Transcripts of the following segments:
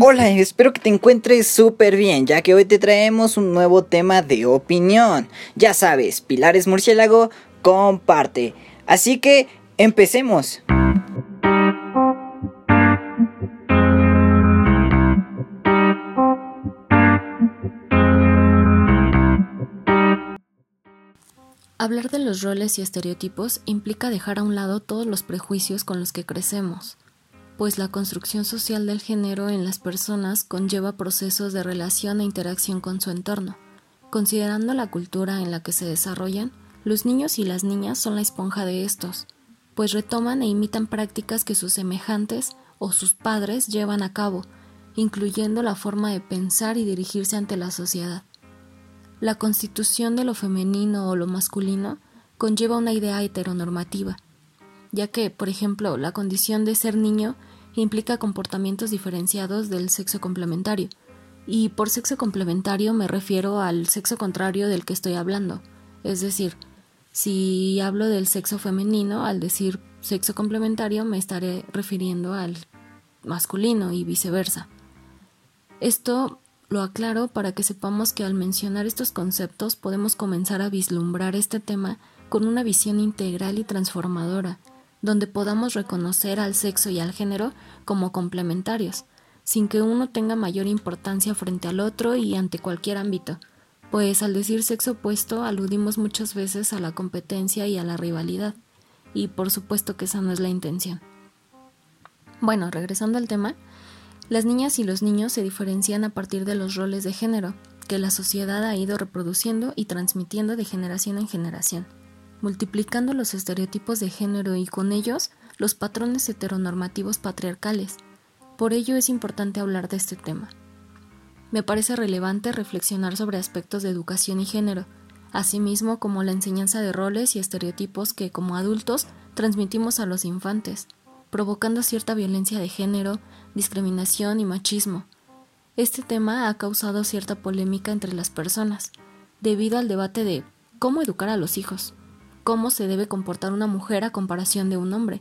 Hola, espero que te encuentres súper bien, ya que hoy te traemos un nuevo tema de opinión. Ya sabes, Pilares Murciélago comparte. Así que, empecemos. Hablar de los roles y estereotipos implica dejar a un lado todos los prejuicios con los que crecemos, pues la construcción social del género en las personas conlleva procesos de relación e interacción con su entorno. Considerando la cultura en la que se desarrollan, los niños y las niñas son la esponja de estos, pues retoman e imitan prácticas que sus semejantes o sus padres llevan a cabo, incluyendo la forma de pensar y dirigirse ante la sociedad. La constitución de lo femenino o lo masculino conlleva una idea heteronormativa, ya que, por ejemplo, la condición de ser niño implica comportamientos diferenciados del sexo complementario, y por sexo complementario me refiero al sexo contrario del que estoy hablando, es decir, si hablo del sexo femenino, al decir sexo complementario me estaré refiriendo al masculino y viceversa. Esto lo aclaro para que sepamos que al mencionar estos conceptos podemos comenzar a vislumbrar este tema con una visión integral y transformadora, donde podamos reconocer al sexo y al género como complementarios, sin que uno tenga mayor importancia frente al otro y ante cualquier ámbito, pues al decir sexo opuesto aludimos muchas veces a la competencia y a la rivalidad, y por supuesto que esa no es la intención. Bueno, regresando al tema, las niñas y los niños se diferencian a partir de los roles de género que la sociedad ha ido reproduciendo y transmitiendo de generación en generación, multiplicando los estereotipos de género y con ellos los patrones heteronormativos patriarcales. Por ello es importante hablar de este tema. Me parece relevante reflexionar sobre aspectos de educación y género, asimismo como la enseñanza de roles y estereotipos que como adultos transmitimos a los infantes, provocando cierta violencia de género, discriminación y machismo. Este tema ha causado cierta polémica entre las personas, debido al debate de cómo educar a los hijos, cómo se debe comportar una mujer a comparación de un hombre,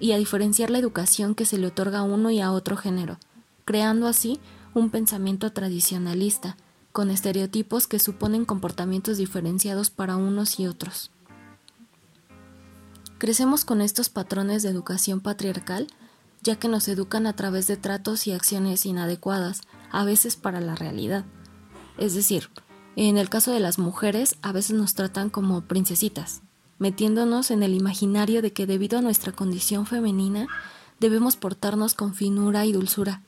y a diferenciar la educación que se le otorga a uno y a otro género, creando así un pensamiento tradicionalista, con estereotipos que suponen comportamientos diferenciados para unos y otros. Crecemos con estos patrones de educación patriarcal ya que nos educan a través de tratos y acciones inadecuadas, a veces para la realidad. Es decir, en el caso de las mujeres, a veces nos tratan como princesitas, metiéndonos en el imaginario de que debido a nuestra condición femenina debemos portarnos con finura y dulzura,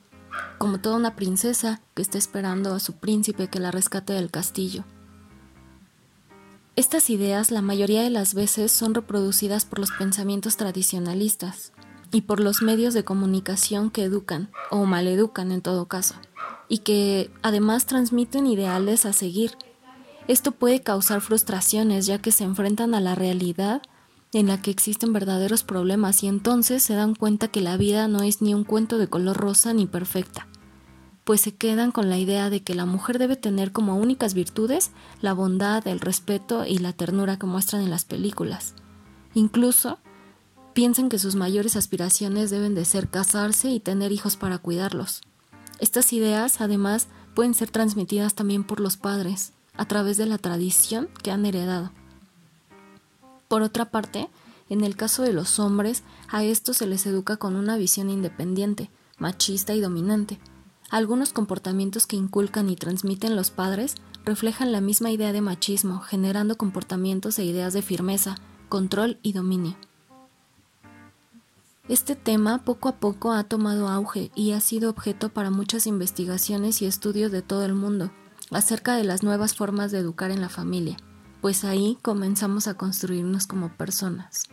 como toda una princesa que está esperando a su príncipe que la rescate del castillo. Estas ideas la mayoría de las veces son reproducidas por los pensamientos tradicionalistas y por los medios de comunicación que educan o maleducan en todo caso, y que además transmiten ideales a seguir. Esto puede causar frustraciones ya que se enfrentan a la realidad en la que existen verdaderos problemas y entonces se dan cuenta que la vida no es ni un cuento de color rosa ni perfecta pues se quedan con la idea de que la mujer debe tener como únicas virtudes la bondad, el respeto y la ternura que muestran en las películas. Incluso piensan que sus mayores aspiraciones deben de ser casarse y tener hijos para cuidarlos. Estas ideas, además, pueden ser transmitidas también por los padres, a través de la tradición que han heredado. Por otra parte, en el caso de los hombres, a estos se les educa con una visión independiente, machista y dominante, algunos comportamientos que inculcan y transmiten los padres reflejan la misma idea de machismo, generando comportamientos e ideas de firmeza, control y dominio. Este tema poco a poco ha tomado auge y ha sido objeto para muchas investigaciones y estudios de todo el mundo acerca de las nuevas formas de educar en la familia, pues ahí comenzamos a construirnos como personas.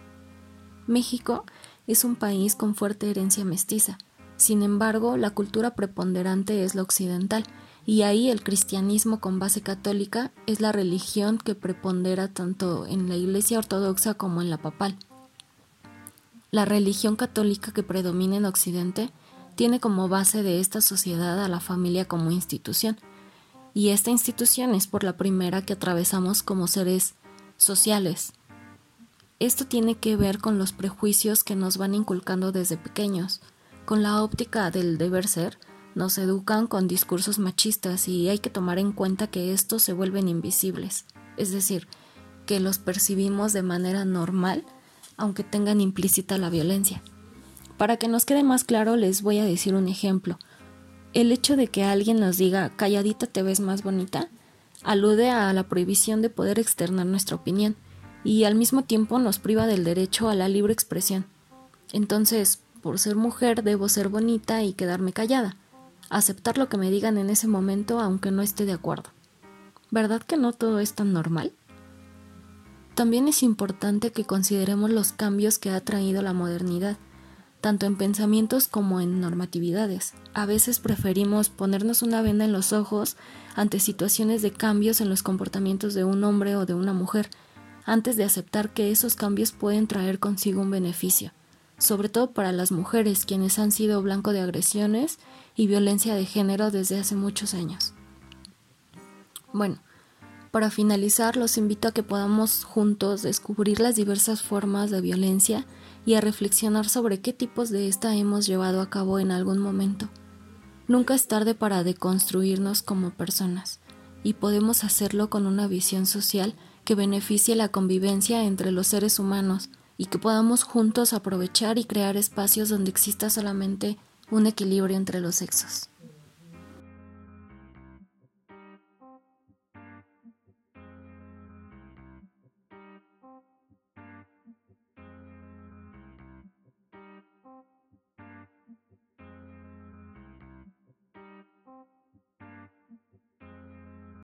México es un país con fuerte herencia mestiza, sin embargo, la cultura preponderante es la occidental, y ahí el cristianismo con base católica es la religión que prepondera tanto en la Iglesia ortodoxa como en la papal. La religión católica que predomina en Occidente tiene como base de esta sociedad a la familia como institución, y esta institución es por la primera que atravesamos como seres sociales. Esto tiene que ver con los prejuicios que nos van inculcando desde pequeños, con la óptica del deber ser, Nos educan con discursos machistas y hay que tomar en cuenta que estos se vuelven invisibles, es decir, que los percibimos de manera normal, aunque tengan implícita la violencia. Para que nos quede más claro, les voy a decir un ejemplo. El hecho de que alguien nos diga calladita te ves más bonita alude a la prohibición de poder externar nuestra opinión y al mismo tiempo nos priva del derecho a la libre expresión. Entonces, por ser mujer debo ser bonita y quedarme callada, aceptar lo que me digan en ese momento aunque no esté de acuerdo. ¿Verdad que no todo es tan normal? También es importante que consideremos los cambios que ha traído la modernidad, tanto en pensamientos como en normatividades. A veces preferimos ponernos una venda en los ojos ante situaciones de cambios en los comportamientos de un hombre o de una mujer, antes de aceptar que esos cambios pueden traer consigo un beneficio, sobre todo para las mujeres quienes han sido blanco de agresiones y violencia de género desde hace muchos años. Bueno, para finalizar, los invito a que podamos juntos descubrir las diversas formas de violencia y a reflexionar sobre qué tipos de esta hemos llevado a cabo en algún momento. Nunca es tarde para deconstruirnos como personas, y podemos hacerlo con una visión social que beneficie la convivencia entre los seres humanos y que podamos juntos aprovechar y crear espacios donde exista solamente un equilibrio entre los sexos.